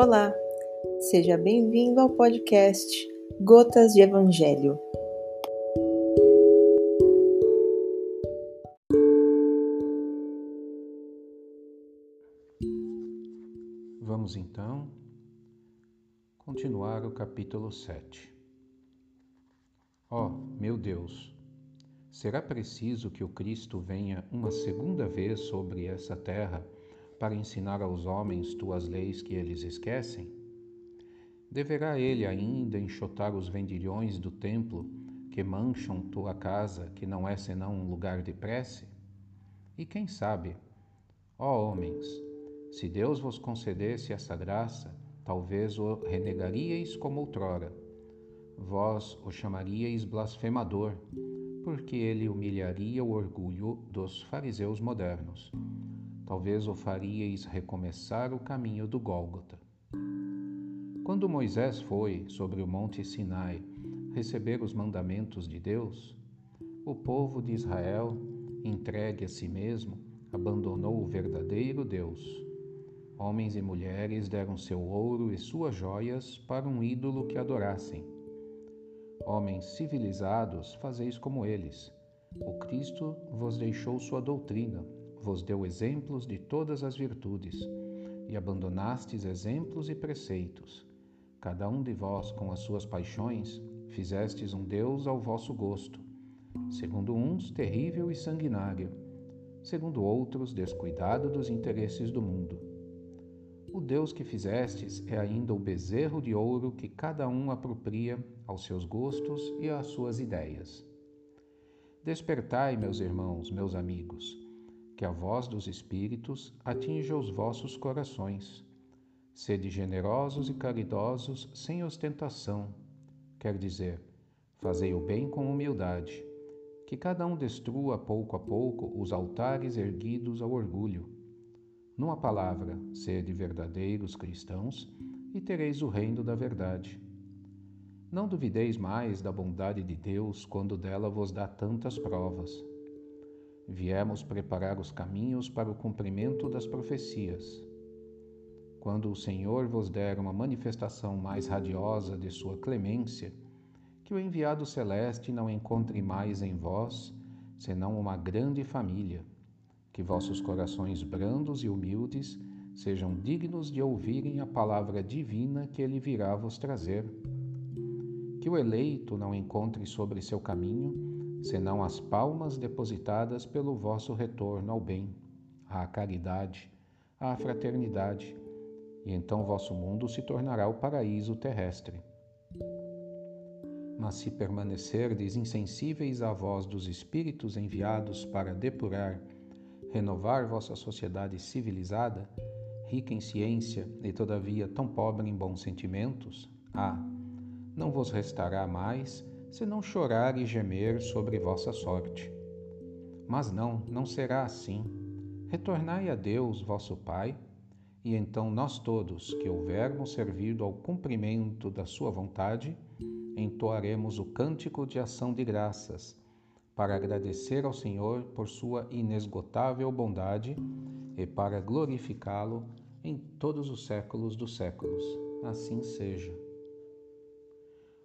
Olá, seja bem-vindo ao podcast Gotas de Evangelho. Vamos então continuar o capítulo 7. Ó oh, meu Deus, será preciso que o Cristo venha uma segunda vez sobre essa terra? Para ensinar aos homens tuas leis que eles esquecem? Deverá ele ainda enxotar os vendilhões do templo que mancham tua casa, que não é senão um lugar de prece? E quem sabe, ó homens, se Deus vos concedesse essa graça, talvez o renegaríeis como outrora. Vós o chamaríeis blasfemador, porque ele humilharia o orgulho dos fariseus modernos talvez o faríeis recomeçar o caminho do Gólgota. Quando Moisés foi sobre o monte Sinai receber os mandamentos de Deus, o povo de Israel, entregue a si mesmo, abandonou o verdadeiro Deus. Homens e mulheres deram seu ouro e suas joias para um ídolo que adorassem. Homens civilizados, fazeis como eles. O Cristo vos deixou sua doutrina, vos deu exemplos de todas as virtudes, e abandonastes exemplos e preceitos. Cada um de vós, com as suas paixões, fizestes um Deus ao vosso gosto, segundo uns terrível e sanguinário, segundo outros descuidado dos interesses do mundo. O Deus que fizestes é ainda o bezerro de ouro que cada um apropria aos seus gostos e às suas ideias. Despertai, meus irmãos, meus amigos, que a voz dos Espíritos atinja os vossos corações. Sede generosos e caridosos sem ostentação, quer dizer, fazei o bem com humildade. Que cada um destrua pouco a pouco os altares erguidos ao orgulho. Numa palavra, sede verdadeiros cristãos e tereis o reino da verdade. Não duvideis mais da bondade de Deus quando dela vos dá tantas provas viemos preparar os caminhos para o cumprimento das profecias. Quando o Senhor vos der uma manifestação mais radiosa de sua clemência, que o enviado celeste não encontre mais em vós senão uma grande família, que vossos corações brandos e humildes sejam dignos de ouvirem a palavra divina que ele virá vos trazer. Que o eleito não encontre sobre seu caminho senão as palmas depositadas pelo vosso retorno ao bem, à caridade, à fraternidade, e então vosso mundo se tornará o paraíso terrestre. Mas se permanecerdes insensíveis à voz dos Espíritos enviados para depurar, renovar vossa sociedade civilizada, rica em ciência e todavia tão pobre em bons sentimentos, ah, não vos restará mais senão chorar e gemer sobre vossa sorte. Mas não, não será assim. Retornai a Deus, vosso Pai, e então nós todos, que houvermos servido ao cumprimento da Sua vontade, entoaremos o cântico de ação de graças, para agradecer ao Senhor por Sua inesgotável bondade e para glorificá-lo em todos os séculos dos séculos. Assim seja.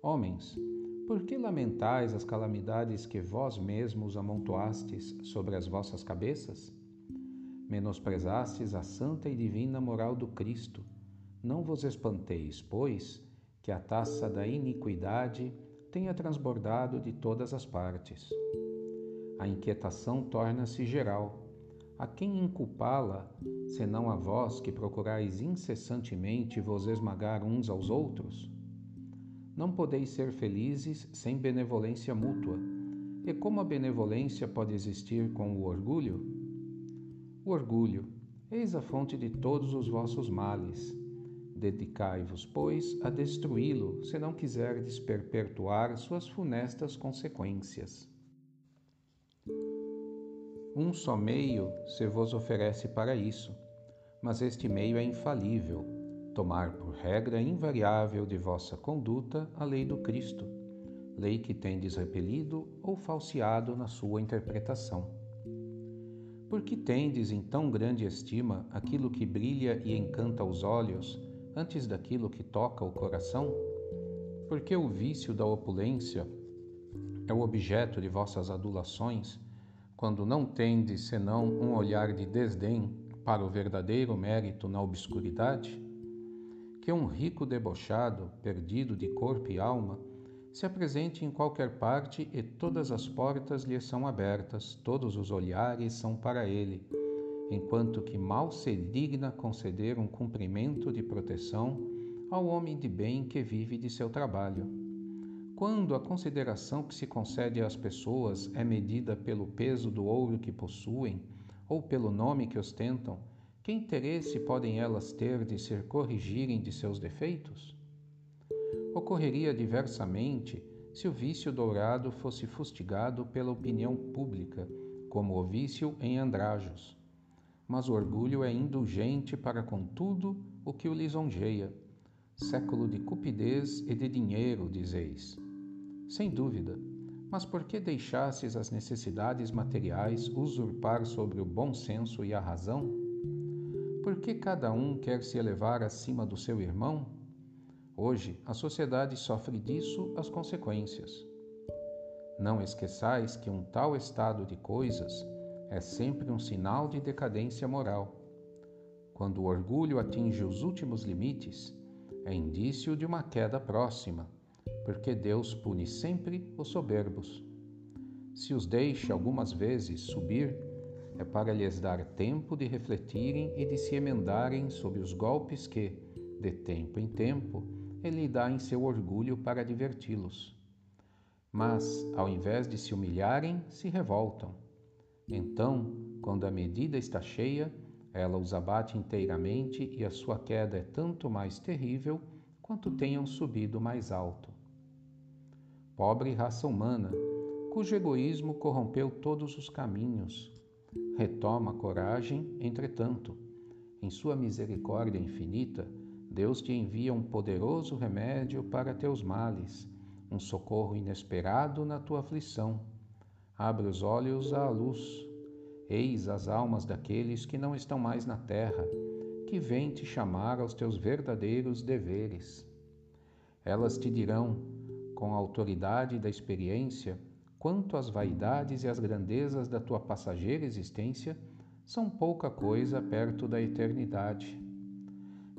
Homens, por que lamentais as calamidades que vós mesmos amontoastes sobre as vossas cabeças? Menosprezastes a santa e divina moral do Cristo. Não vos espanteis, pois, que a taça da iniquidade tenha transbordado de todas as partes. A inquietação torna-se geral. A quem inculpá-la, senão a vós que procurais incessantemente vos esmagar uns aos outros? Não podeis ser felizes sem benevolência mútua. E como a benevolência pode existir com o orgulho? O orgulho, eis a fonte de todos os vossos males. Dedicai-vos, pois, a destruí-lo, se não quiserdes perpetuar suas funestas consequências. Um só meio se vos oferece para isso, mas este meio é infalível tomar por regra invariável de vossa conduta a lei do Cristo, lei que tendes repelido ou falseado na sua interpretação. Por que tendes em tão grande estima aquilo que brilha e encanta os olhos, antes daquilo que toca o coração? Porque o vício da opulência é o objeto de vossas adulações, quando não tendes senão um olhar de desdém para o verdadeiro mérito na obscuridade? Que um rico debochado, perdido de corpo e alma, se apresente em qualquer parte e todas as portas lhe são abertas, todos os olhares são para ele, enquanto que mal se digna conceder um cumprimento de proteção ao homem de bem que vive de seu trabalho. Quando a consideração que se concede às pessoas é medida pelo peso do ouro que possuem ou pelo nome que ostentam, que interesse podem elas ter de se corrigirem de seus defeitos? Ocorreria diversamente se o vício dourado fosse fustigado pela opinião pública, como o vício em andrajos. Mas o orgulho é indulgente para com tudo o que o lisonjeia. Século de cupidez e de dinheiro, dizeis. Sem dúvida, mas por que deixastes as necessidades materiais usurpar sobre o bom senso e a razão? Por que cada um quer se elevar acima do seu irmão? Hoje, a sociedade sofre disso as consequências. Não esqueçais que um tal estado de coisas é sempre um sinal de decadência moral. Quando o orgulho atinge os últimos limites, é indício de uma queda próxima porque Deus pune sempre os soberbos. Se os deixa algumas vezes subir, é para lhes dar tempo de refletirem e de se emendarem sob os golpes que, de tempo em tempo, ele dá em seu orgulho para diverti-los. Mas, ao invés de se humilharem, se revoltam. Então, quando a medida está cheia, ela os abate inteiramente e a sua queda é tanto mais terrível quanto tenham subido mais alto pobre raça humana, cujo egoísmo corrompeu todos os caminhos. Retoma a coragem, entretanto. Em sua misericórdia infinita, Deus te envia um poderoso remédio para teus males, um socorro inesperado na tua aflição. Abre os olhos à luz. Eis as almas daqueles que não estão mais na terra, que vêm te chamar aos teus verdadeiros deveres. Elas te dirão: com a autoridade da experiência, quanto as vaidades e as grandezas da tua passageira existência são pouca coisa perto da eternidade.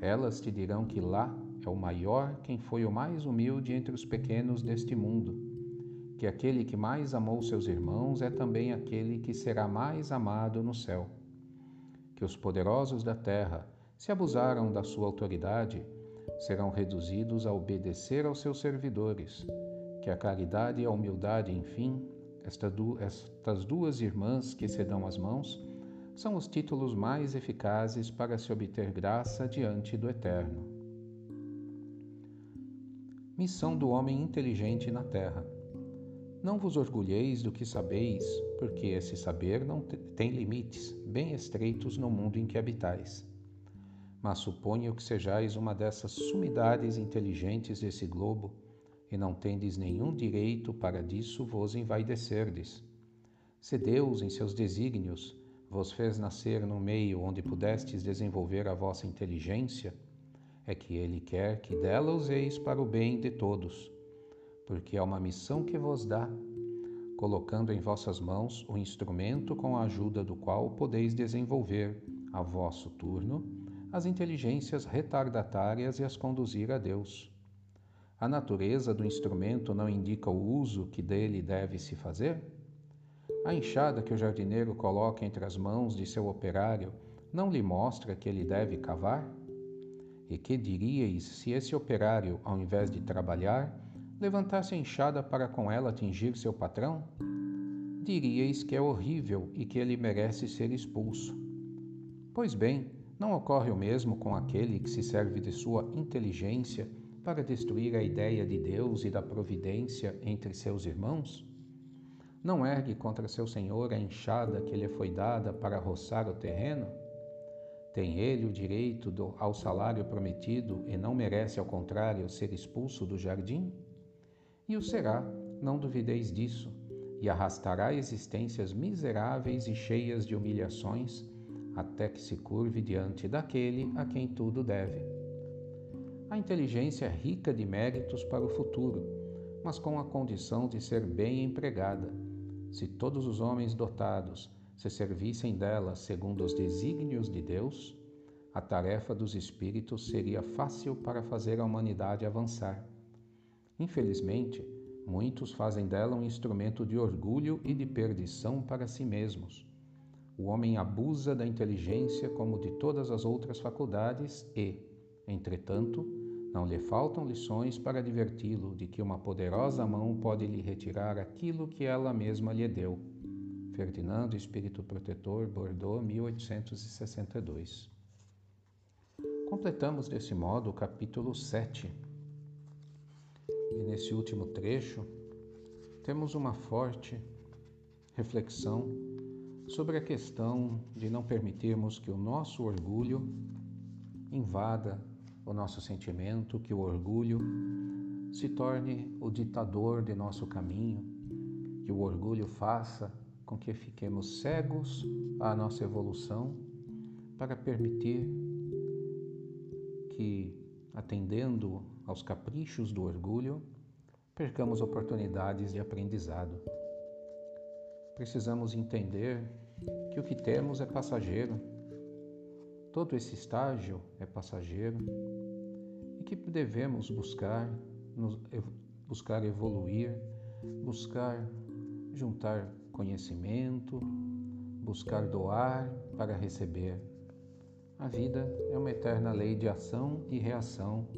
Elas te dirão que lá é o maior quem foi o mais humilde entre os pequenos deste mundo, que aquele que mais amou seus irmãos é também aquele que será mais amado no céu, que os poderosos da terra se abusaram da sua autoridade serão reduzidos a obedecer aos seus servidores, que a caridade e a humildade, enfim, estas duas irmãs que se dão as mãos, são os títulos mais eficazes para se obter graça diante do Eterno. Missão do homem inteligente na terra. Não vos orgulheis do que sabeis, porque esse saber não tem limites, bem estreitos no mundo em que habitais mas suponho que sejais uma dessas sumidades inteligentes desse globo, e não tendes nenhum direito para disso vos envaidecerdes. Se Deus, em seus desígnios, vos fez nascer no meio onde pudestes desenvolver a vossa inteligência, é que Ele quer que dela useis para o bem de todos, porque é uma missão que vos dá, colocando em vossas mãos o instrumento com a ajuda do qual podeis desenvolver, a vosso turno, as inteligências retardatárias e as conduzir a Deus. A natureza do instrumento não indica o uso que dele deve se fazer? A enxada que o jardineiro coloca entre as mãos de seu operário não lhe mostra que ele deve cavar? E que diríeis se esse operário, ao invés de trabalhar, levantasse a enxada para com ela atingir seu patrão? Diríeis que é horrível e que ele merece ser expulso. Pois bem, não ocorre o mesmo com aquele que se serve de sua inteligência para destruir a ideia de Deus e da providência entre seus irmãos? Não ergue contra seu senhor a enxada que lhe foi dada para roçar o terreno? Tem ele o direito do, ao salário prometido e não merece, ao contrário, ser expulso do jardim? E o será, não duvideis disso, e arrastará existências miseráveis e cheias de humilhações até que se curve diante daquele a quem tudo deve. A inteligência é rica de méritos para o futuro, mas com a condição de ser bem empregada. Se todos os homens dotados se servissem dela segundo os desígnios de Deus, a tarefa dos espíritos seria fácil para fazer a humanidade avançar. Infelizmente, muitos fazem dela um instrumento de orgulho e de perdição para si mesmos. O homem abusa da inteligência como de todas as outras faculdades e, entretanto, não lhe faltam lições para diverti-lo de que uma poderosa mão pode lhe retirar aquilo que ela mesma lhe deu. Ferdinando, Espírito Protetor, Bordeaux, 1862. Completamos desse modo o capítulo 7. E nesse último trecho, temos uma forte reflexão sobre a questão de não permitirmos que o nosso orgulho invada o nosso sentimento, que o orgulho se torne o ditador de nosso caminho, que o orgulho faça com que fiquemos cegos à nossa evolução para permitir que, atendendo aos caprichos do orgulho, percamos oportunidades de aprendizado. Precisamos entender que o que temos é passageiro Todo esse estágio é passageiro e que devemos buscar, nos, buscar evoluir, buscar juntar conhecimento, buscar doar para receber. A vida é uma eterna lei de ação e reação.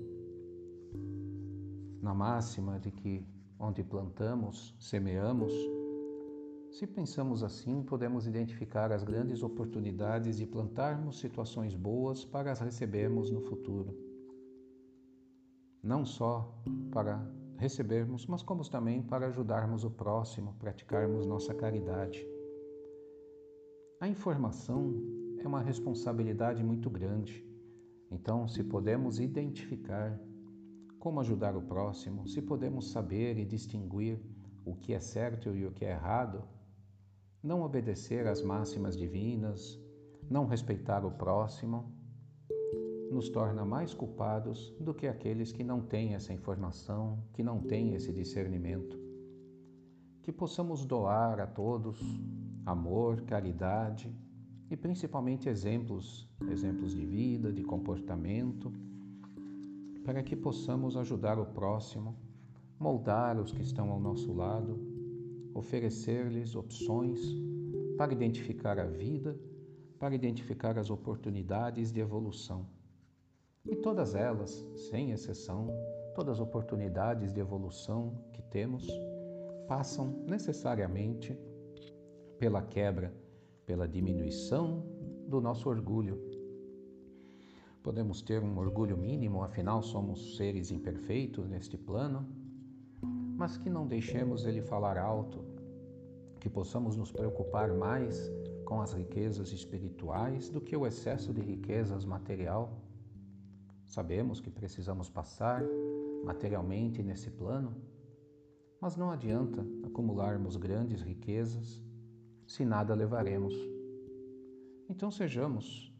Na máxima de que onde plantamos, semeamos, se pensamos assim, podemos identificar as grandes oportunidades de plantarmos situações boas para as recebermos no futuro. Não só para recebermos, mas como também para ajudarmos o próximo, praticarmos nossa caridade. A informação é uma responsabilidade muito grande. Então, se podemos identificar como ajudar o próximo, se podemos saber e distinguir o que é certo e o que é errado, não obedecer às máximas divinas, não respeitar o próximo, nos torna mais culpados do que aqueles que não têm essa informação, que não têm esse discernimento. Que possamos doar a todos amor, caridade e principalmente exemplos, exemplos de vida, de comportamento, para que possamos ajudar o próximo, moldar os que estão ao nosso lado oferecer-lhes opções para identificar a vida, para identificar as oportunidades de evolução. E todas elas, sem exceção, todas as oportunidades de evolução que temos, passam necessariamente pela quebra, pela diminuição do nosso orgulho. Podemos ter um orgulho mínimo, afinal somos seres imperfeitos neste plano, mas que não deixemos ele falar alto, que possamos nos preocupar mais com as riquezas espirituais do que o excesso de riquezas material. Sabemos que precisamos passar materialmente nesse plano, mas não adianta acumularmos grandes riquezas se nada levaremos. Então sejamos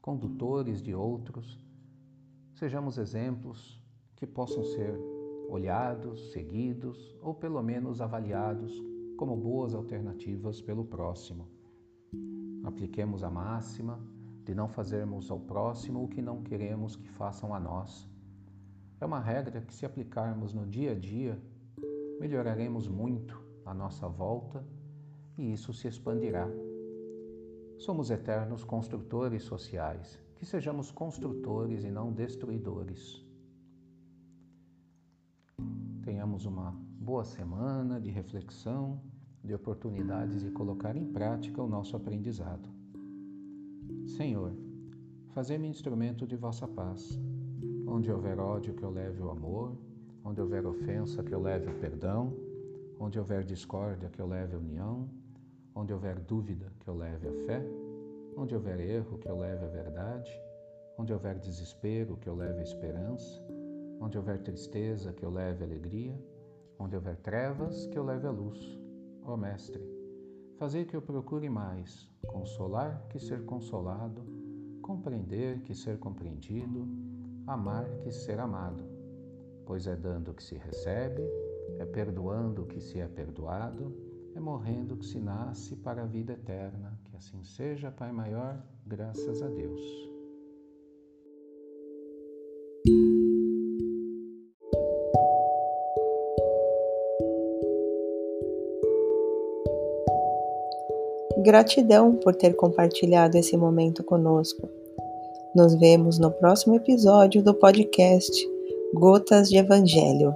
condutores de outros, sejamos exemplos que possam ser olhados, seguidos ou pelo menos avaliados como boas alternativas pelo próximo. Apliquemos a máxima de não fazermos ao próximo o que não queremos que façam a nós. É uma regra que, se aplicarmos no dia a dia, melhoraremos muito a nossa volta e isso se expandirá. Somos eternos construtores sociais, que sejamos construtores e não destruidores. Tenhamos uma boa semana de reflexão, de oportunidades de colocar em prática o nosso aprendizado. Senhor, fazei-me instrumento de vossa paz. Onde houver ódio, que eu leve o amor, onde houver ofensa, que eu leve o perdão, onde houver discórdia, que eu leve a união, onde houver dúvida, que eu leve a fé, onde houver erro, que eu leve a verdade, onde houver desespero, que eu leve a esperança Onde houver tristeza, que eu leve alegria. Onde houver trevas, que eu leve a luz. Ó Mestre, fazer que eu procure mais consolar que ser consolado, compreender que ser compreendido, amar que ser amado, pois é dando que se recebe, é perdoando que se é perdoado, é morrendo que se nasce para a vida eterna. Que assim seja, Pai maior, graças a Deus. Gratidão por ter compartilhado esse momento conosco. Nos vemos no próximo episódio do podcast Gotas de Evangelho.